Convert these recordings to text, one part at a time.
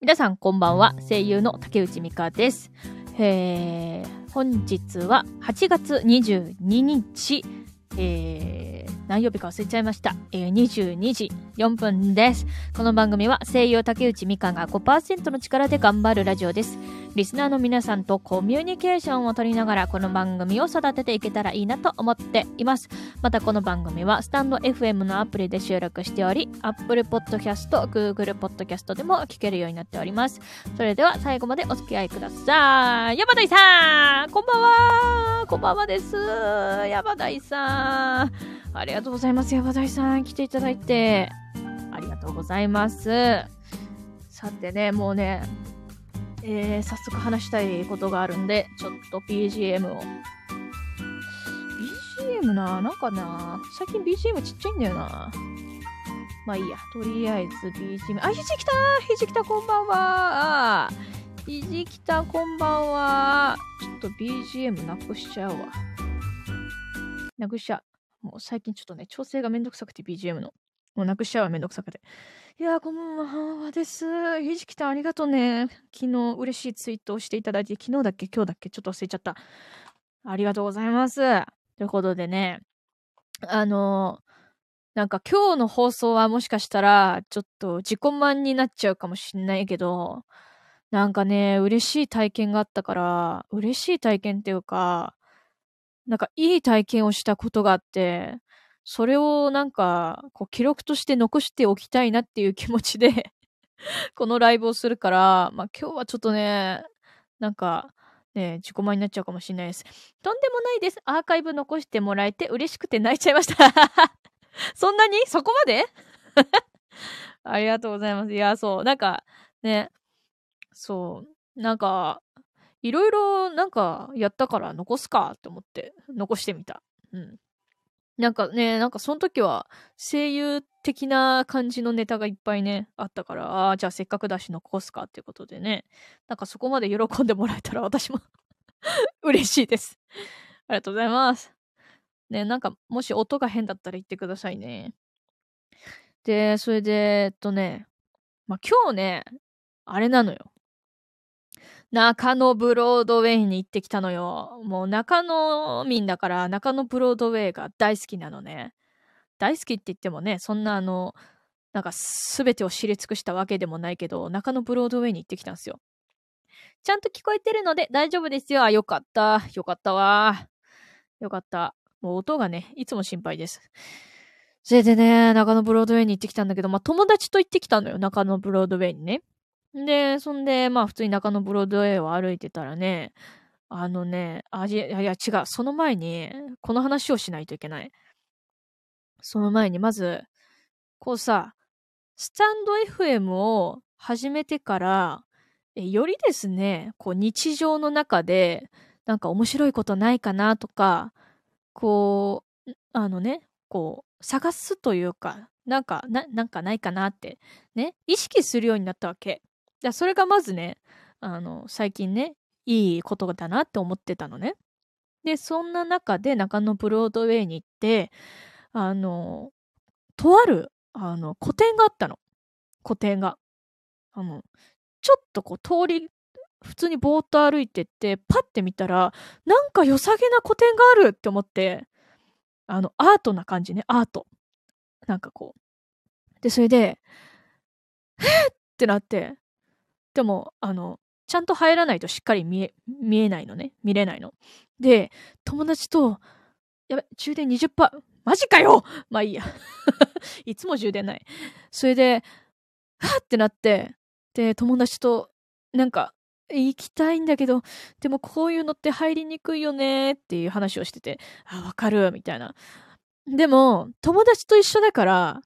皆さんこんばんは。声優の竹内美香です。えー、本日は8月22日、えー、何曜日か忘れちゃいました。えー、22時4分です。この番組は声優竹内美香が5%の力で頑張るラジオです。リスナーの皆さんとコミュニケーションを取りながらこの番組を育てていけたらいいなと思っています。またこの番組はスタンド FM のアプリで収録しており、Apple Podcast、Google Podcast でも聞けるようになっております。それでは最後までお付き合いください。山田さんこんばんはこんばんはです。山田さん。ありがとうございます。山田さん。来ていただいて。ありがとうございます。さてね、もうね、えー、早速話したいことがあるんで、ちょっと BGM を。BGM な、なんかな、最近 BGM ちっちゃいんだよな。まあいいや、とりあえず BGM。あ、ひじきたひじきたこんばんはひじきたこんばんはちょっと BGM なくしちゃうわ。なくしちゃう。もう最近ちょっとね、調整がめんどくさくて BGM の。もうなくしちゃうわ、めんどくさくて。いやー、こんばんはです。ひじきたんありがとうね。昨日嬉しいツイートをしていただいて、昨日だっけ今日だっけちょっと忘れちゃった。ありがとうございます。ということでね、あのーなんか今日の放送はもしかしたら、ちょっと自己満になっちゃうかもしんないけど、なんかね、嬉しい体験があったから、嬉しい体験っていうか、なんかいい体験をしたことがあって、それをなんか、こう記録として残しておきたいなっていう気持ちで、このライブをするから、まあ今日はちょっとね、なんか、ね、自己満になっちゃうかもしれないです。とんでもないです。アーカイブ残してもらえて嬉しくて泣いちゃいました。そんなに？そこまで？ありがとうございます。いや、そう。なんか、ね。そう。なんか、いろいろなんかやったから残すかって思って残してみた。うん。なんかね、なんかその時は声優的な感じのネタがいっぱいね、あったから、ああ、じゃあせっかくだし残すかっていうことでね。なんかそこまで喜んでもらえたら私も 嬉しいです。ありがとうございます。ね、なんかもし音が変だったら言ってくださいね。で、それで、えっとね、まあ、今日ね、あれなのよ。中野ブロードウェイに行ってきたのよ。もう中野民だから中野ブロードウェイが大好きなのね。大好きって言ってもね、そんなあの、なんか全てを知り尽くしたわけでもないけど、中野ブロードウェイに行ってきたんですよ。ちゃんと聞こえてるので大丈夫ですよ。あ、よかった。よかったわ。よかった。もう音がね、いつも心配です。それでね、中野ブロードウェイに行ってきたんだけど、まあ友達と行ってきたのよ。中野ブロードウェイにね。で、そんで、まあ普通に中野ブロードウェイを歩いてたらね、あのね、あ、いやいや違う、その前に、この話をしないといけない。その前に、まず、こうさ、スタンド FM を始めてから、えよりですね、こう日常の中で、なんか面白いことないかなとか、こう、あのね、こう、探すというか、なんか、な、なんかないかなって、ね、意識するようになったわけ。それがまずね、あの、最近ね、いいことだなって思ってたのね。で、そんな中で中野ブロードウェイに行って、あの、とある、あの、個展があったの。個展が。あの、ちょっとこう通り、普通にぼーっと歩いてって、パッて見たら、なんか良さげな個展があるって思って、あの、アートな感じね、アート。なんかこう。で、それで、えーってなって、でも、あの、ちゃんと入らないとしっかり見え、見えないのね。見れないの。で、友達と、やべ、充電20%、マジかよまあいいや。いつも充電ない。それで、はっってなって、で、友達と、なんか、行きたいんだけど、でもこういうのって入りにくいよねっていう話をしてて、あ、わかる、みたいな。でも、友達と一緒だから、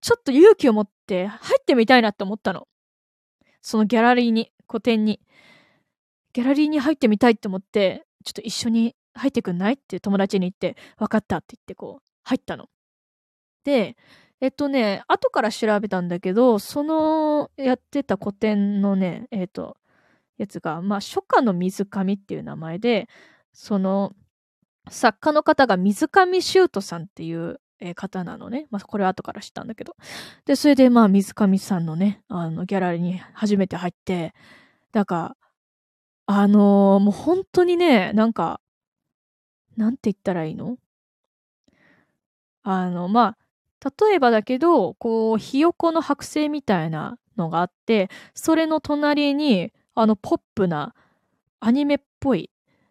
ちょっと勇気を持って入ってみたいなって思ったの。そのギャラリーに、個展に。ギャラリーに入ってみたいって思って、ちょっと一緒に入ってくんない？って友達に言って、分かったって言ってこう、入ったの。で、えっとね、後から調べたんだけど、そのやってた個展のね、えっと、やつが、まあ、初夏の水上っていう名前で、その、作家の方が水上修斗さんっていうえー方なのね。まあ、これは後から知ったんだけど。で、それでまあ、水上さんのね、あの、ギャラリーに初めて入って、なんか、あのーもう本当にね、なんか、なんて言ったらいいの？あの、まあ、例えばだけど、こう、ひよこの剥製みたいなのがあって、それの隣に、あの、ポップな、アニメっぽい、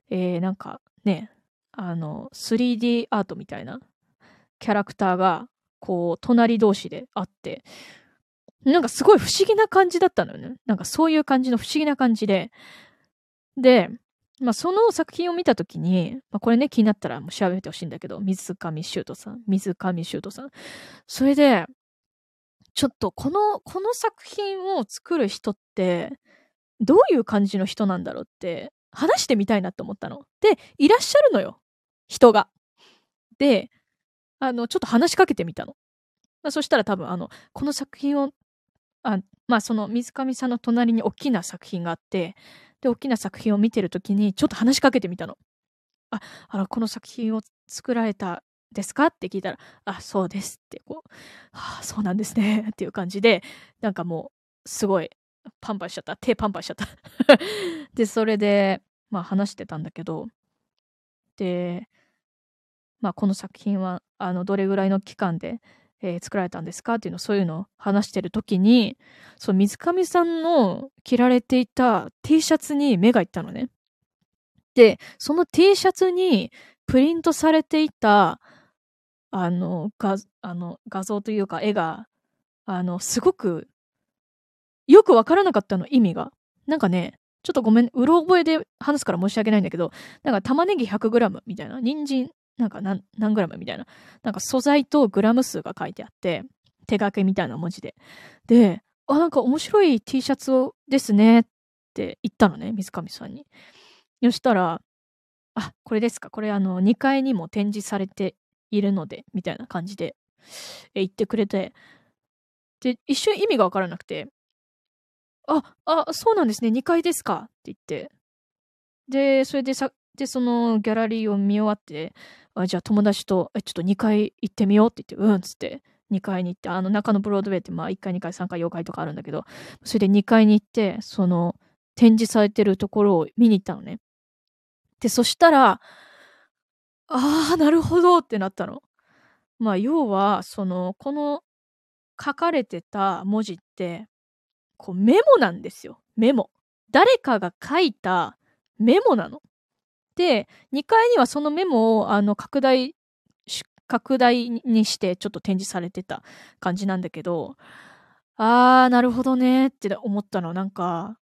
えー、なんかね、あの、3D アートみたいなキャラクターが、こう、隣同士であって、なんかすごい不思議な感じだったのよね。なんかそういう感じの不思議な感じで。で、まあ、その作品を見たときに、まあ、これね、気になったらもう調べてほしいんだけど、水上修斗さん、水上修斗さん。それで、ちょっとこの、この作品を作る人って、どういう感じの人なんだろうって、話してみたいなと思ったの。で、いらっしゃるのよ。人が。で、あの、ちょっと話しかけてみたの。まあ、そしたら多分、あの、この作品を、あまあ、その水上さんの隣に大きな作品があって、で、大きな作品を見てるときに、ちょっと話しかけてみたの。あ、あら、この作品を作られたですか？って聞いたら、あ、そうですって、こう、はあ、そうなんですね、っていう感じで、なんかもう、すごい、パンパンしちゃった。手パンパンしちゃった。で、それで、まあ話してたんだけど、で、まあこの作品は、あの、どれぐらいの期間で、えー作られたんですかっていうの、そういうのを話してるときに、そう、水上さんの着られていた T シャツに目がいったのね。で、その T シャツにプリントされていた、あの、画、あの、画像というか絵が、あの、すごく、よくわからなかったの、意味が。なんかね、ちょっとごめん、うろ覚えで話すから申し訳ないんだけど、なんか玉ねぎ 100g みたいな、人参なんか何何グラムみたいな、なんか素材とグラム数が書いてあって、手書きみたいな文字で。で、あ、なんか面白い T シャツをですねって言ったのね、水上さんに。そしたら、あ、これですか、これあの、2階にも展示されているので、みたいな感じで、え言ってくれて、で、一瞬意味がわからなくて、あ、あ、そうなんですね、2階ですか。って言って、で、それでさ、で、そのギャラリーを見終わって、あ、じゃあ友達と、え、ちょっと2階行ってみようって言って、うんっつって、2階に行って、あの中のブロードウェイって、まあ1階、2階、3階、4階とかあるんだけど、それで2階に行って、その展示されてるところを見に行ったのね。で、そしたら、ああ、なるほどってなったの。まあ、要は、その、この書かれてた文字って、こうメモなんですよ。メモ。誰かが書いたメモなの。で、2階にはそのメモをあの拡大、拡大にしてちょっと展示されてた感じなんだけど、あー、なるほどねって思ったの。なんか、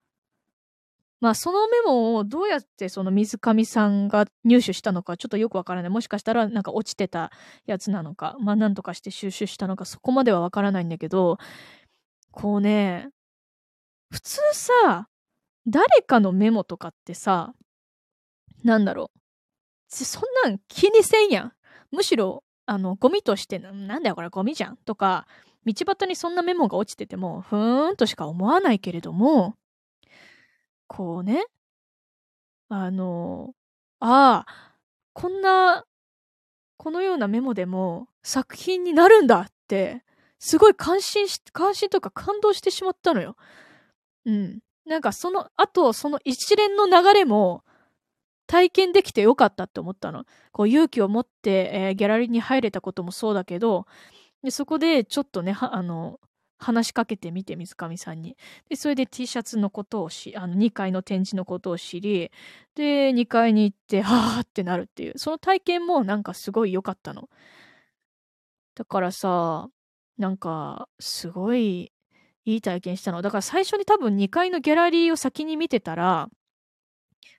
まあそのメモをどうやってその水上さんが入手したのかちょっとよくわからない。もしかしたらなんか落ちてたやつなのか、まあなんとかして収集したのかそこまではわからないんだけど、こうね、普通さ、誰かのメモとかってさ、なんだろう。そんなん気にせんやん。むしろ、あの、ゴミとして、なんだよこれゴミじゃん。とか、道端にそんなメモが落ちてても、ふーんとしか思わないけれども、こうね、あの、ああ、こんな、このようなメモでも作品になるんだって、すごい感心し、感心とか感動してしまったのよ。うん。なんかその、あと、その一連の流れも、体験できてよかったって思ったの。こう勇気を持って、えーギャラリーに入れたこともそうだけど、でそこでちょっとね、あの、話しかけてみて、水上さんに。で、それで T シャツのことをし、あの、2階の展示のことを知り、で、2階に行って、はぁってなるっていう。その体験もなんかすごい良かったの。だからさ、なんか、すごいいい体験したの。だから最初に多分2階のギャラリーを先に見てたら、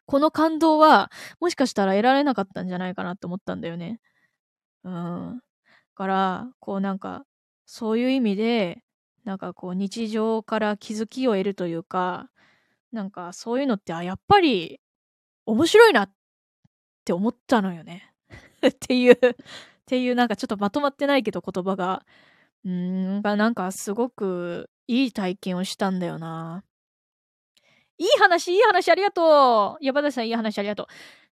この感動はもしかしたら得られなかったんじゃないかなと思ったんだよね。うん。から、こうなんか、そういう意味で、なんかこう日常から気づきを得るというか、なんかそういうのって、あ、やっぱり面白いなって思ったのよね。っていう、っていうなんかちょっとまとまってないけど言葉が、うーん、がなんかすごくいい体験をしたんだよな。いい話、いい話ありがとう山田さんいい話ありがとう。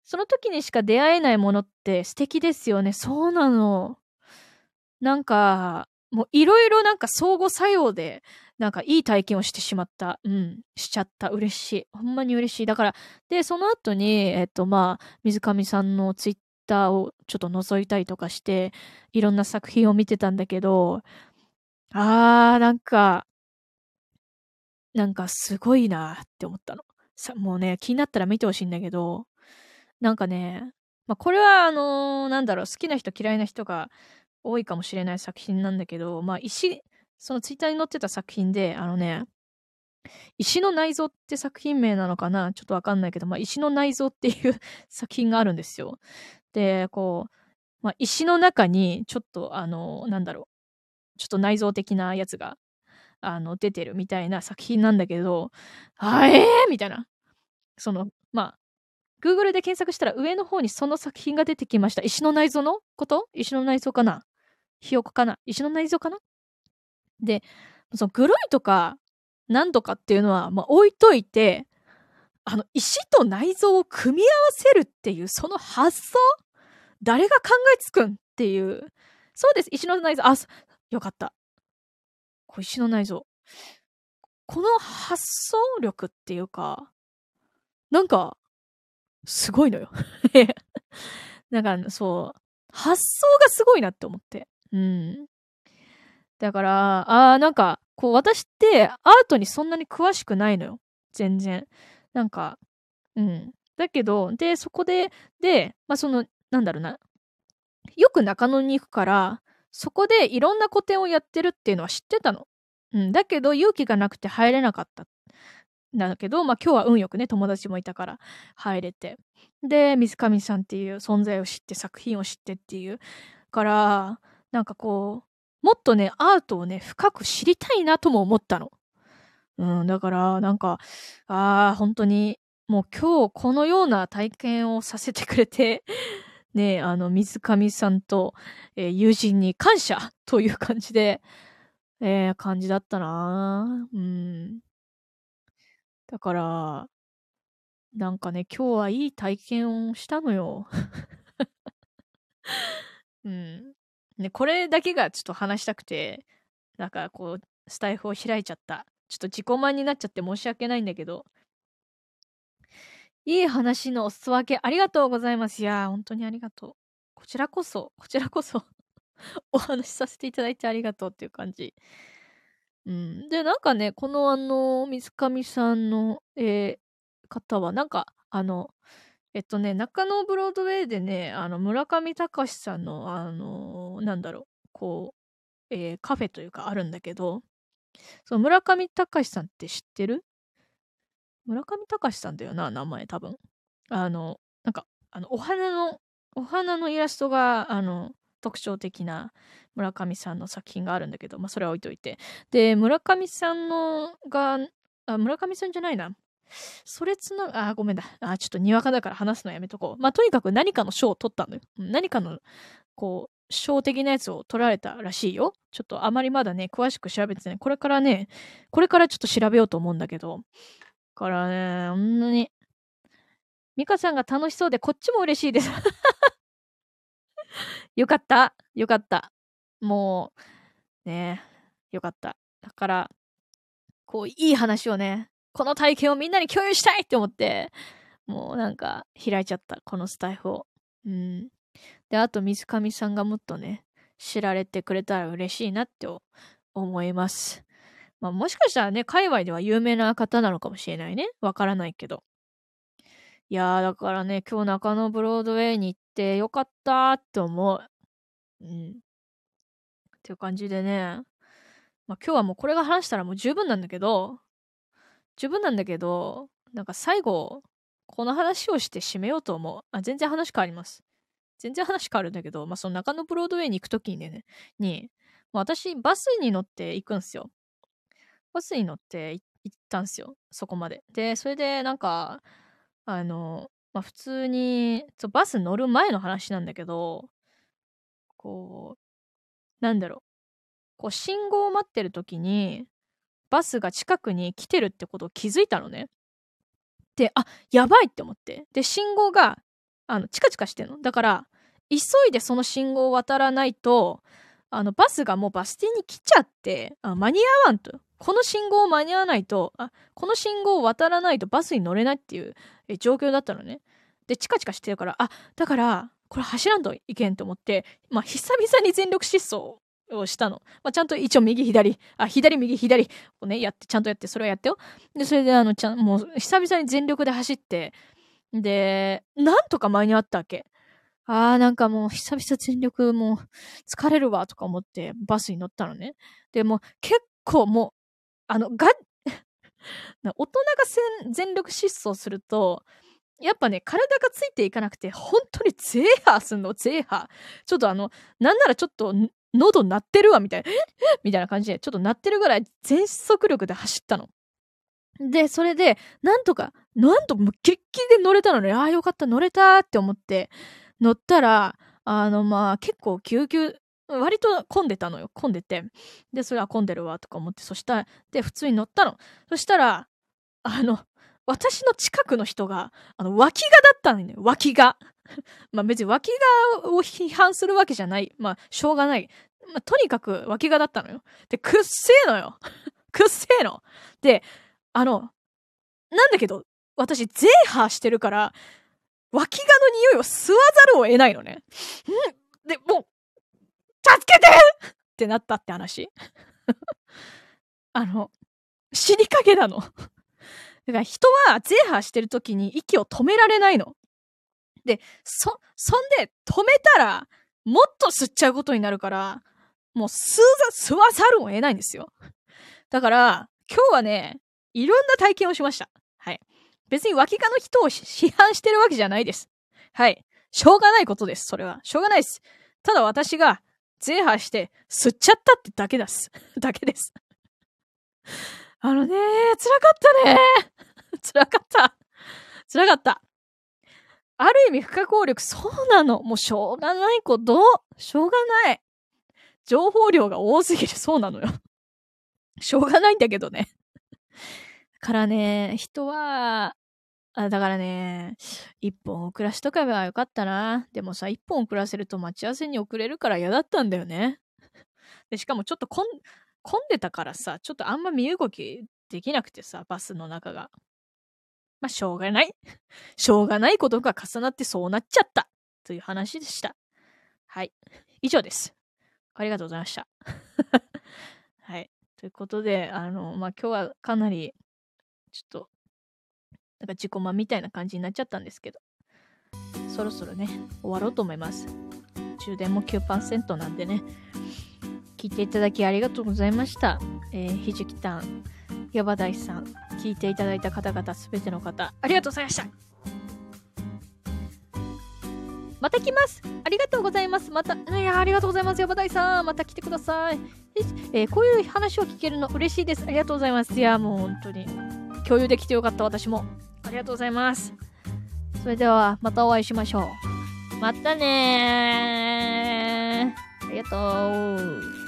その時にしか出会えないものって素敵ですよね。そうなの。なんか、もういろいろなんか相互作用で、なんかいい体験をしてしまった。うん。しちゃった。嬉しい。ほんまに嬉しい。だから、で、その後に、えっと、まあ、水上さんのツイッターをちょっと覗いたりとかして、いろんな作品を見てたんだけど、あー、なんか、なんかすごいなって思ったの。さ、もうね、気になったら見てほしいんだけど、なんかね、まあ、これはあのー、なんだろう、好きな人嫌いな人が多いかもしれない作品なんだけど、まあ、石、そのツイッターに載ってた作品で、あのね、石の内臓って作品名なのかな？ちょっとわかんないけど、まあ、石の内臓っていう 作品があるんですよ。で、こう、まあ、石の中に、ちょっと、あの、なんだろう、ちょっと内臓的なやつが、あの、出てるみたいな作品なんだけど、あえーみたいな。その、まあ、Google で検索したら上の方にその作品が出てきました。石の内臓のこと？石の内臓かな？ひよこかな？石の内臓かな？で、そのグロいとか何とかっていうのは、まあ、置いといて、あの、石と内臓を組み合わせるっていう、その発想？誰が考えつくんっていう。そうです、石の内臓。あ、よかった。こ石の内臓。この発想力っていうか、なんか、すごいのよ。なんか、そう、発想がすごいなって思って。うん。だから、ああ、なんか、こう、私ってアートにそんなに詳しくないのよ。全然。なんか、うん。だけど、で、そこで、で、まあ、その、なんだろうな。よく中野に行くから、そこでいろんな個展をやってるっていうのは知ってたの。うん。だけど、勇気がなくて入れなかった。だけど、まあ今日は運よくね、友達もいたから入れて。で、水上さんっていう存在を知って、作品を知ってっていう。から、なんかこう、もっとね、アートをね、深く知りたいなとも思ったの。うん、だから、なんか、ああ、本当に、もう今日このような体験をさせてくれて、ね、あの、水上さんと、えー、友人に感謝という感じで、えー、感じだったなうん。だから、なんかね、今日はいい体験をしたのよ。うん。ね、これだけがちょっと話したくて、なんかこう、スタイフを開いちゃった。ちょっと自己満になっちゃって申し訳ないんだけど。いい話のお裾分けありがとうございます。いやー、本当にありがとう。こちらこそ、こちらこそ お話しさせていただいてありがとうっていう感じ。うん。で、なんかね、このあの、水上さんの、えー、方は、なんか、あの、えっとね、中野ブロードウェイでね、あの、村上隆さんの、あの、なんだろう、こう、えー、カフェというかあるんだけど、その村上隆さんって知ってる？村上隆さんだよな、名前多分。あの、なんか、あの、お花の、お花のイラストが、あの、特徴的な村上さんの作品があるんだけど、まあ、それは置いといて。で、村上さんのが、あ、村上さんじゃないな。それつな、あ、ごめんだ。あ、ちょっとにわかだから話すのやめとこう。まあ、とにかく何かの賞を取ったのよ。何かの、こう、賞的なやつを取られたらしいよ。ちょっとあまりまだね、詳しく調べてね、これからね、これからちょっと調べようと思うんだけど。からね、ほんなに。ミカさんが楽しそうで、こっちも嬉しいです。よかった。よかった。もう、ねよかった。だから、こう、いい話をね、この体験をみんなに共有したいって思って、もうなんか開いちゃった、このスタイフを。うん。で、あと水上さんがもっとね、知られてくれたら嬉しいなって思います。まあもしかしたらね、界隈では有名な方なのかもしれないね。わからないけど。いやー、だからね、今日中野ブロードウェイに行ってよかったって思う。うん。っていう感じでね。まあ今日はもうこれが話したらもう十分なんだけど、十分なんだけど、なんか最後、この話をして締めようと思う。あ、全然話変わります。全然話変わるんだけど、まあ、その中野ブロードウェイに行くときにね、に、まあ、私、バスに乗って行くんですよ。バスに乗って行ったんすよ。そこまで。で、それで、なんか、あの、まあ、普通に、バス乗る前の話なんだけど、こう、なんだろう。こう、信号を待ってる時に、バスが近くに来てるってことを気づいたのね。で、あ、やばいって思って。で、信号が、あの、チカチカしてんの。だから、急いでその信号を渡らないと、あの、バスがもうバス停に来ちゃって、あ間に合わんと。この信号を間に合わないと、あ、この信号を渡らないとバスに乗れないっていう状況だったのね。で、チカチカしてるから、あ、だから、これ走らんといけんと思って、まあ、久々に全力疾走をしたの。まあ、ちゃんと一応右左、あ、左右左をね、やって、ちゃんとやって、それはやってよ。で、それであの、ちゃん、もう久々に全力で走って、で、なんとか間に合ったわけ。あーなんかもう久々全力もう疲れるわとか思ってバスに乗ったのね。で、も結構もう、あの、が、大人が全力疾走すると、やっぱね、体がついていかなくて、本当にゼーハーすんの、ゼーハー。ちょっとあの、なんならちょっと、喉鳴ってるわ、みたいな、みたいな感じで、ちょっと鳴ってるぐらい全速力で走ったの。で、それで、なんとか、なんともうキッキで乗れたのね。ああ、よかった、乗れたって思って、乗ったら、あの、まあ、結構救急、割と混んでたのよ。混んでて。で、それは混んでるわ、とか思って、そしたら、で、普通に乗ったの。そしたら、あの、私の近くの人が、あの、脇がだったのね。脇が。まあ別に脇がを批判するわけじゃない。まあ、しょうがない。まあ、とにかく脇がだったのよ。で、くっせえのよ。くっせえの。で、あの、なんだけど、私、ゼーハーしてるから、脇がの匂いを吸わざるを得ないのね。ん？で、もう、助けてってなったって話。あの、死にかけなの。だから人はゼーハーしてる時に息を止められないの。で、そ、そんで止めたら、もっと吸っちゃうことになるから、もう吸吸わざるを得ないんですよ。だから、今日はね、いろんな体験をしました。はい。別に脇がの人を批判してるわけじゃないです。はい。しょうがないことです。それは。しょうがないです。ただ私が、ゼーハーして、吸っちゃったってだけです。だけです。あのね辛かったね 辛かった。辛かった。ある意味不可抗力、そうなの。もうしょうがないこと。しょうがない。情報量が多すぎる。そうなのよ。しょうがないんだけどね。からね、人は、あだからね、一本遅らしとけばよかったな。でもさ、一本遅らせると待ち合わせに遅れるから嫌だったんだよね。で、しかもちょっと混んでたからさ、ちょっとあんま身動きできなくてさ、バスの中が。まあ、しょうがない。しょうがないことが重なってそうなっちゃった。という話でした。はい。以上です。ありがとうございました。はい。ということで、あの、まあ、今日はかなりちょっと、なんか自己満みたいな感じになっちゃったんですけど、そろそろね、終わろうと思います。充電も9%なんでね、聞いていただきありがとうございました。えー、ひじきたん、やばだいさん、聞いていただいた方々、すべての方、ありがとうございましたまた来ますありがとうございますまた、いや、ありがとうございます。やばだいさん。また来てください。えー、こういう話を聞けるの嬉しいです。ありがとうございます。いや、もう本当に。共有できてよかった私も。ありがとうございます。それではまたお会いしましょう。またねありがとう